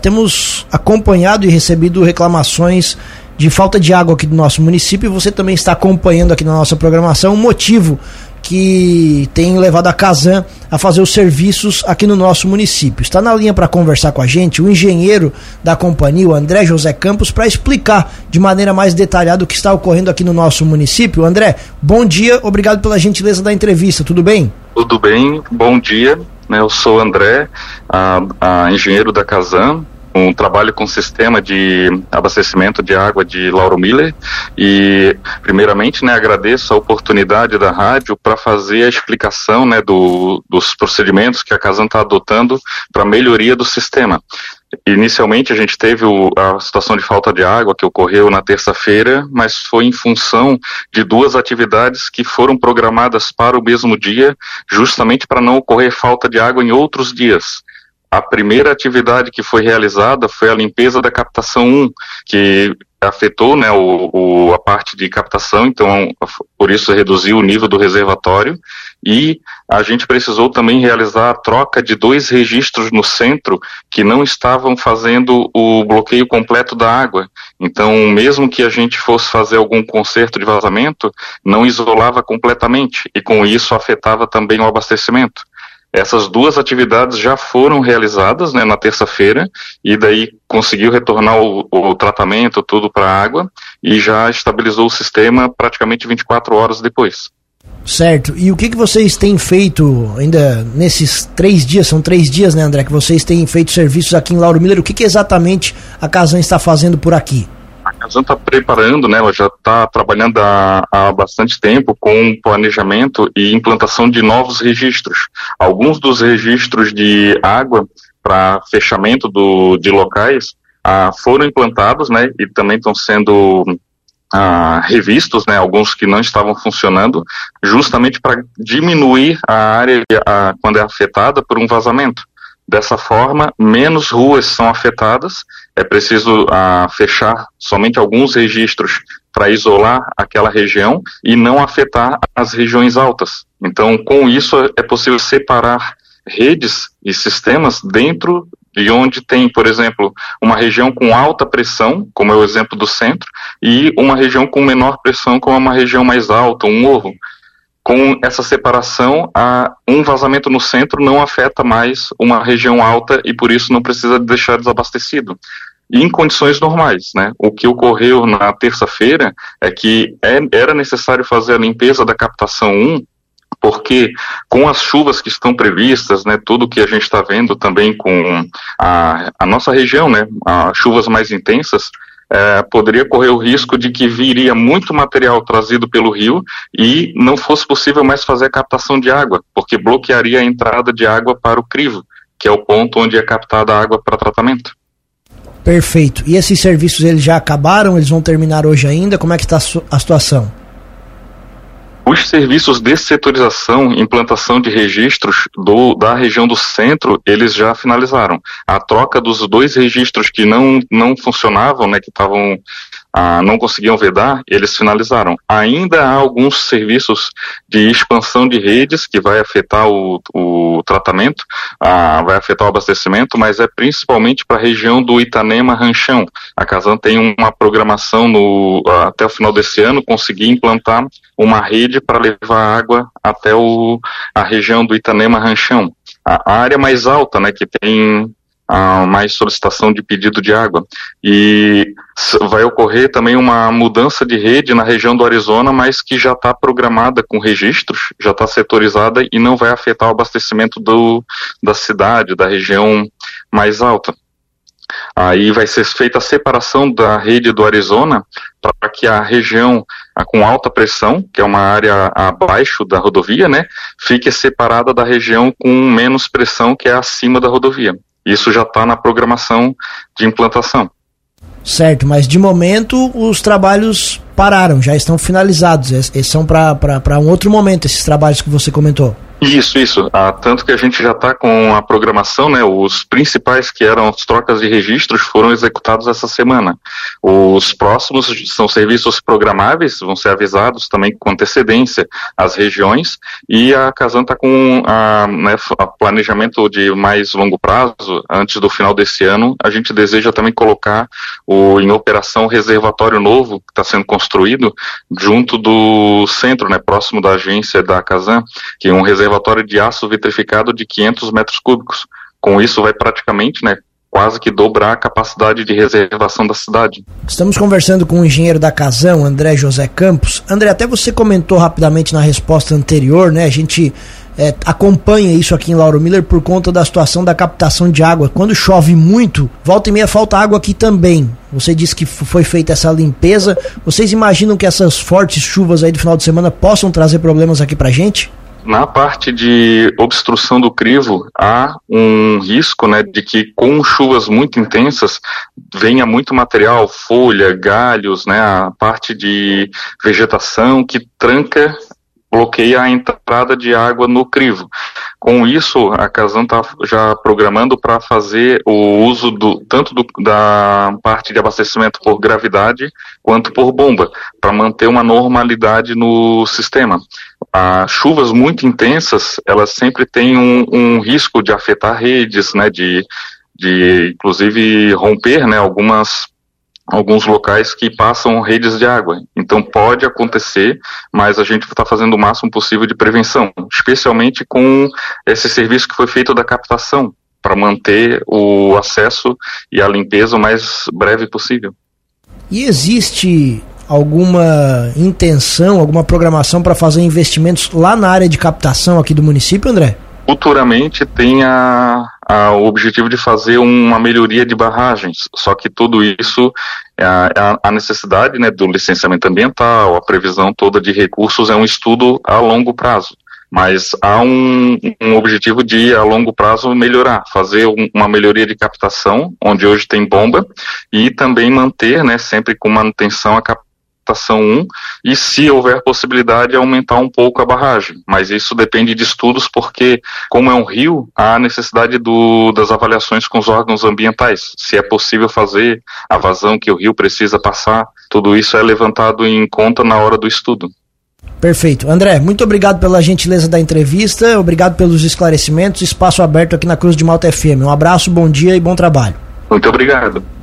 Temos acompanhado e recebido reclamações de falta de água aqui do nosso município e você também está acompanhando aqui na nossa programação o motivo que tem levado a Casan a fazer os serviços aqui no nosso município. Está na linha para conversar com a gente o engenheiro da companhia, o André José Campos, para explicar de maneira mais detalhada o que está ocorrendo aqui no nosso município. André, bom dia, obrigado pela gentileza da entrevista, tudo bem? Tudo bem, bom dia. Né, eu sou André, a, a engenheiro da Casam, um trabalho com sistema de abastecimento de água de Lauro Miller e primeiramente né, agradeço a oportunidade da rádio para fazer a explicação né, do, dos procedimentos que a Casam está adotando para melhoria do sistema. Inicialmente a gente teve o, a situação de falta de água que ocorreu na terça-feira, mas foi em função de duas atividades que foram programadas para o mesmo dia, justamente para não ocorrer falta de água em outros dias. A primeira atividade que foi realizada foi a limpeza da captação 1, que afetou né, o, o, a parte de captação, então por isso reduziu o nível do reservatório e a gente precisou também realizar a troca de dois registros no centro que não estavam fazendo o bloqueio completo da água. Então, mesmo que a gente fosse fazer algum conserto de vazamento, não isolava completamente e com isso afetava também o abastecimento. Essas duas atividades já foram realizadas né, na terça-feira e daí conseguiu retornar o, o tratamento tudo para a água e já estabilizou o sistema praticamente 24 horas depois. Certo. E o que, que vocês têm feito ainda nesses três dias? São três dias, né, André? Que vocês têm feito serviços aqui em Lauro Miller. O que, que exatamente a Casan está fazendo por aqui? A Casan está preparando, né? Ela já está trabalhando há, há, bastante tempo com planejamento e implantação de novos registros. Alguns dos registros de água para fechamento do, de locais ah, foram implantados, né? E também estão sendo ah, revistos, né, alguns que não estavam funcionando, justamente para diminuir a área a, quando é afetada por um vazamento. Dessa forma, menos ruas são afetadas, é preciso ah, fechar somente alguns registros para isolar aquela região e não afetar as regiões altas. Então, com isso, é possível separar redes e sistemas dentro de onde tem, por exemplo, uma região com alta pressão, como é o exemplo do centro, e uma região com menor pressão, como é uma região mais alta, um morro. Com essa separação, um vazamento no centro não afeta mais uma região alta e por isso não precisa deixar desabastecido. Em condições normais, né? O que ocorreu na terça-feira é que é, era necessário fazer a limpeza da captação 1 porque com as chuvas que estão previstas, né, tudo que a gente está vendo também com a, a nossa região, né, as chuvas mais intensas, é, poderia correr o risco de que viria muito material trazido pelo rio e não fosse possível mais fazer a captação de água, porque bloquearia a entrada de água para o crivo, que é o ponto onde é captada a água para tratamento. Perfeito. E esses serviços eles já acabaram? Eles vão terminar hoje ainda? Como é que está a situação? Os serviços de setorização, implantação de registros do, da região do centro, eles já finalizaram. A troca dos dois registros que não, não funcionavam, né, que estavam ah, não conseguiam vedar, eles finalizaram. Ainda há alguns serviços de expansão de redes que vai afetar o, o tratamento, ah, vai afetar o abastecimento, mas é principalmente para a região do Itanema Ranchão. A Casan tem uma programação no, até o final desse ano, conseguir implantar uma rede para levar água até o, a região do Itanema Ranchão. A área mais alta, né, que tem mais solicitação de pedido de água. E vai ocorrer também uma mudança de rede na região do Arizona, mas que já está programada com registros, já está setorizada e não vai afetar o abastecimento do, da cidade, da região mais alta. Aí vai ser feita a separação da rede do Arizona para que a região com alta pressão, que é uma área abaixo da rodovia, né, fique separada da região com menos pressão, que é acima da rodovia. Isso já está na programação de implantação. Certo, mas de momento os trabalhos pararam, já estão finalizados. Esses são para um outro momento, esses trabalhos que você comentou. Isso, isso. Ah, tanto que a gente já está com a programação, né? Os principais que eram as trocas de registros foram executados essa semana. Os próximos são serviços programáveis, vão ser avisados também com antecedência às regiões e a Casan está com a, né, a planejamento de mais longo prazo, antes do final desse ano, a gente deseja também colocar o, em operação o reservatório novo que está sendo construído junto do centro, né, próximo da agência da Casan, que é um reservatório reservatório de aço vitrificado de 500 metros cúbicos. Com isso, vai praticamente, né, quase que dobrar a capacidade de reservação da cidade. Estamos conversando com o engenheiro da Casão, André José Campos. André, até você comentou rapidamente na resposta anterior, né? A gente é, acompanha isso aqui em Lauro Miller por conta da situação da captação de água. Quando chove muito, volta e meia falta água aqui também. Você disse que foi feita essa limpeza. Vocês imaginam que essas fortes chuvas aí do final de semana possam trazer problemas aqui pra gente? Na parte de obstrução do crivo, há um risco né, de que com chuvas muito intensas venha muito material, folha, galhos, né, a parte de vegetação que tranca bloqueia a entrada de água no crivo. Com isso, a Casan está já programando para fazer o uso do, tanto do, da parte de abastecimento por gravidade quanto por bomba, para manter uma normalidade no sistema. As chuvas muito intensas, elas sempre têm um, um risco de afetar redes, né, de, de inclusive romper né, algumas alguns locais que passam redes de água. Então pode acontecer, mas a gente está fazendo o máximo possível de prevenção, especialmente com esse serviço que foi feito da captação, para manter o acesso e a limpeza o mais breve possível. E existe alguma intenção, alguma programação para fazer investimentos lá na área de captação aqui do município, André? Futuramente tem a, a, o objetivo de fazer uma melhoria de barragens, só que tudo isso, a, a necessidade né, do licenciamento ambiental, a previsão toda de recursos é um estudo a longo prazo mas há um, um, objetivo de, a longo prazo, melhorar, fazer um, uma melhoria de captação, onde hoje tem bomba, e também manter, né, sempre com manutenção, a captação 1 e, se houver possibilidade, aumentar um pouco a barragem. Mas isso depende de estudos, porque, como é um rio, há necessidade do, das avaliações com os órgãos ambientais. Se é possível fazer a vazão que o rio precisa passar, tudo isso é levantado em conta na hora do estudo. Perfeito. André, muito obrigado pela gentileza da entrevista, obrigado pelos esclarecimentos, espaço aberto aqui na Cruz de Malta FM. Um abraço, bom dia e bom trabalho. Muito obrigado.